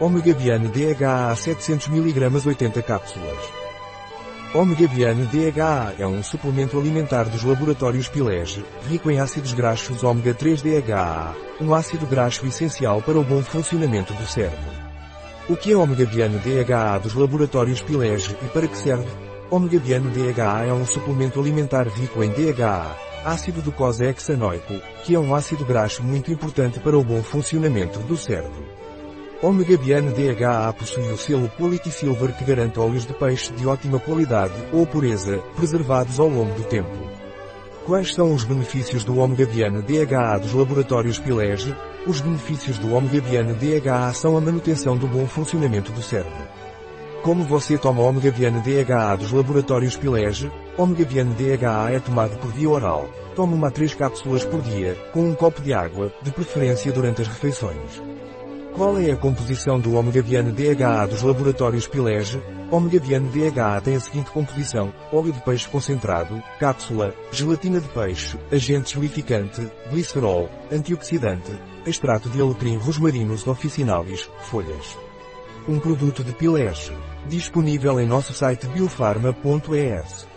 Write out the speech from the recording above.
Omega Biane DHA 700 mg 80 cápsulas. Omega Biane DHA é um suplemento alimentar dos laboratórios Pilege, rico em ácidos graxos ômega 3 DHA, um ácido graxo essencial para o bom funcionamento do cérebro. O que é Omega Biane DHA dos laboratórios Pilege e para que serve? Omega Biane DHA é um suplemento alimentar rico em DHA, ácido docosahexanoico, que é um ácido graxo muito importante para o bom funcionamento do cérebro. Omega Biane DHA possui o selo Quality Silver que garante óleos de peixe de ótima qualidade ou pureza, preservados ao longo do tempo. Quais são os benefícios do Omega Biane DHA dos laboratórios Pilege? Os benefícios do Omega Biane DHA são a manutenção do bom funcionamento do cérebro. Como você toma Omega Biane DHA dos laboratórios Pilege? Omega Biane DHA é tomado por via oral. Tome uma a 3 cápsulas por dia, com um copo de água, de preferência durante as refeições. Qual é a composição do ômega DHA dos laboratórios Pilege? Ômega DHA tem a seguinte composição, óleo de peixe concentrado, cápsula, gelatina de peixe, agente gelificante, glicerol, antioxidante, extrato de alecrim rosmarinus officinalis, folhas. Um produto de Pilege. Disponível em nosso site biofarma.es.